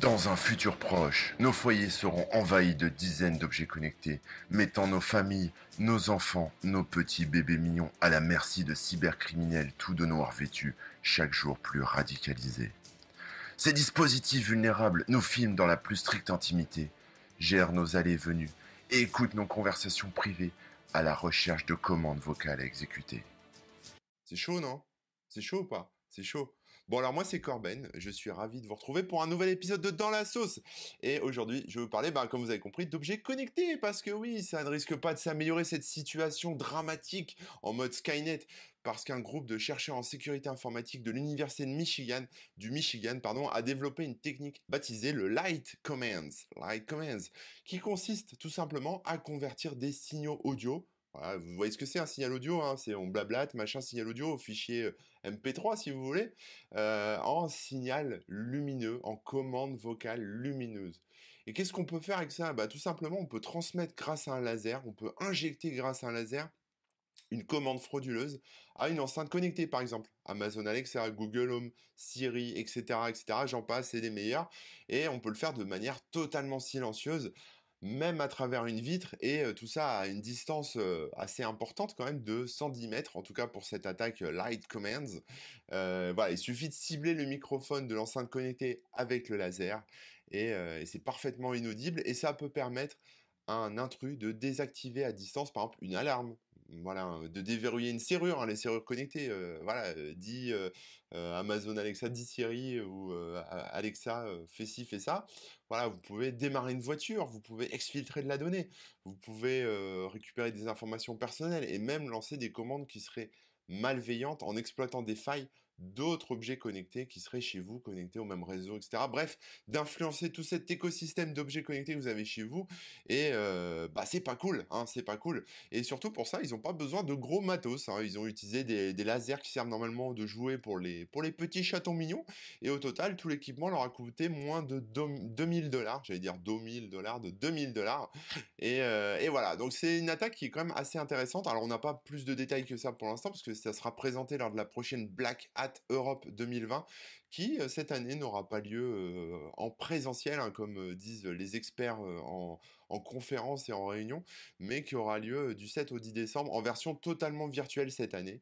Dans un futur proche, nos foyers seront envahis de dizaines d'objets connectés, mettant nos familles, nos enfants, nos petits bébés mignons à la merci de cybercriminels tout de noir vêtus, chaque jour plus radicalisés. Ces dispositifs vulnérables nous filment dans la plus stricte intimité, gèrent nos allées-venues et écoutent nos conversations privées à la recherche de commandes vocales à exécuter. C'est chaud, non? C'est chaud ou pas? C'est chaud. Bon alors moi c'est Corben, je suis ravi de vous retrouver pour un nouvel épisode de Dans la sauce. Et aujourd'hui je vais vous parler, bah, comme vous avez compris, d'objets connectés, parce que oui, ça ne risque pas de s'améliorer cette situation dramatique en mode Skynet, parce qu'un groupe de chercheurs en sécurité informatique de l'université de Michigan, du Michigan, pardon, a développé une technique baptisée le Light Commands, Light Commands, qui consiste tout simplement à convertir des signaux audio vous voyez ce que c'est un signal audio, hein, c'est on blablate, machin, signal audio, fichier euh, MP3 si vous voulez, euh, en signal lumineux, en commande vocale lumineuse. Et qu'est-ce qu'on peut faire avec ça? Bah, Tout simplement, on peut transmettre grâce à un laser, on peut injecter grâce à un laser une commande frauduleuse à une enceinte connectée, par exemple. Amazon Alexa, Google Home, Siri, etc., etc. J'en passe, c'est les meilleurs. Et on peut le faire de manière totalement silencieuse même à travers une vitre, et tout ça à une distance assez importante quand même de 110 mètres, en tout cas pour cette attaque Light Commands. voilà, il suffit de cibler le microphone de l'enceinte connectée avec le laser, et, et c'est parfaitement inaudible, et ça peut permettre à un intrus de désactiver à distance, par exemple, une alarme, voilà, de déverrouiller une serrure, hein, les serrures connectées, voilà, dit Amazon Alexa, dit Siri ou Alexa, fais ci, fais ça. Voilà, vous pouvez démarrer une voiture, vous pouvez exfiltrer de la donnée, vous pouvez récupérer des informations personnelles et même lancer des commandes qui seraient malveillantes en exploitant des failles d'autres objets connectés qui seraient chez vous, connectés au même réseau, etc. Bref, d'influencer tout cet écosystème d'objets connectés que vous avez chez vous. Et euh, bah c'est pas cool, hein, c'est pas cool. Et surtout pour ça, ils n'ont pas besoin de gros matos. Hein. Ils ont utilisé des, lasers qui servent normalement de jouets pour les, pour les petits chatons mignons. Et au total, tout l'équipement leur a coûté moins de 2000 dollars. J'allais dire 2000 dollars, de 2000 dollars. Et, euh, et voilà, donc c'est une attaque qui est quand même assez intéressante. Alors on n'a pas plus de détails que ça pour l'instant, parce que ça sera présenté lors de la prochaine Black Hat Europe 2020 qui cette année n'aura pas lieu en présentiel, hein, comme disent les experts en, en, conférence et en réunion, mais qui aura lieu du 7 au 10 décembre en version totalement virtuelle cette année.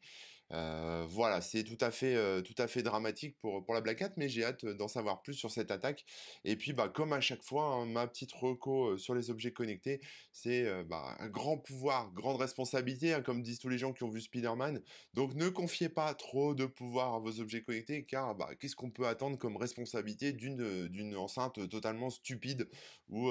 Euh, voilà, c'est tout à fait, euh, tout à fait dramatique pour, pour la Black Hat, mais j'ai hâte d'en savoir plus sur cette attaque. Et puis, bah, comme à chaque fois, hein, ma petite reco euh, sur les objets connectés, c'est bah, un grand pouvoir, grande responsabilité, hein, comme disent tous les gens qui ont vu Spider-Man. Donc, ne confiez pas trop de pouvoir à vos objets connectés, car bah, qu'est-ce qu'on peut attendre comme responsabilité d'une d'une enceinte totalement stupide ou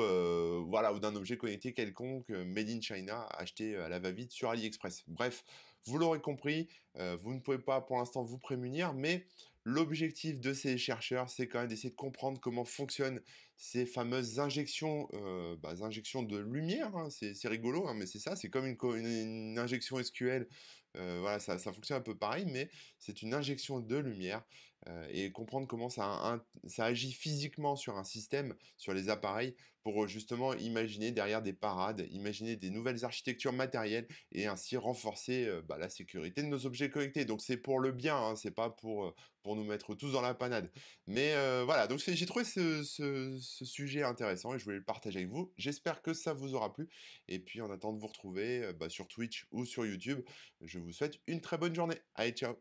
voilà ou d'un objet connecté quelconque made in China acheté à la va-vite sur AliExpress. Bref. Vous l'aurez compris, euh, vous ne pouvez pas pour l'instant vous prémunir, mais l'objectif de ces chercheurs, c'est quand même d'essayer de comprendre comment fonctionnent ces fameuses injections, euh, bah, injections de lumière. Hein. c'est rigolo, hein, mais c'est ça, c'est comme une, injection SQL. Euh, voilà, ça, ça, fonctionne un peu pareil, mais c'est une injection de lumière et comprendre comment ça, agit physiquement sur un système, sur les appareils, pour justement imaginer derrière des parades, imaginer des nouvelles architectures matérielles et ainsi renforcer bah, la sécurité de nos objets connectés. Donc c'est pour le bien, hein, c'est pas pour, pour nous mettre tous dans la panade. Mais voilà, donc j'ai trouvé ce, ce, sujet intéressant et je voulais le partager avec vous. J'espère que ça vous aura plu. Et puis en attendant de vous retrouver bah, sur Twitch ou sur YouTube, je vous souhaite une très bonne journée. Allez, ciao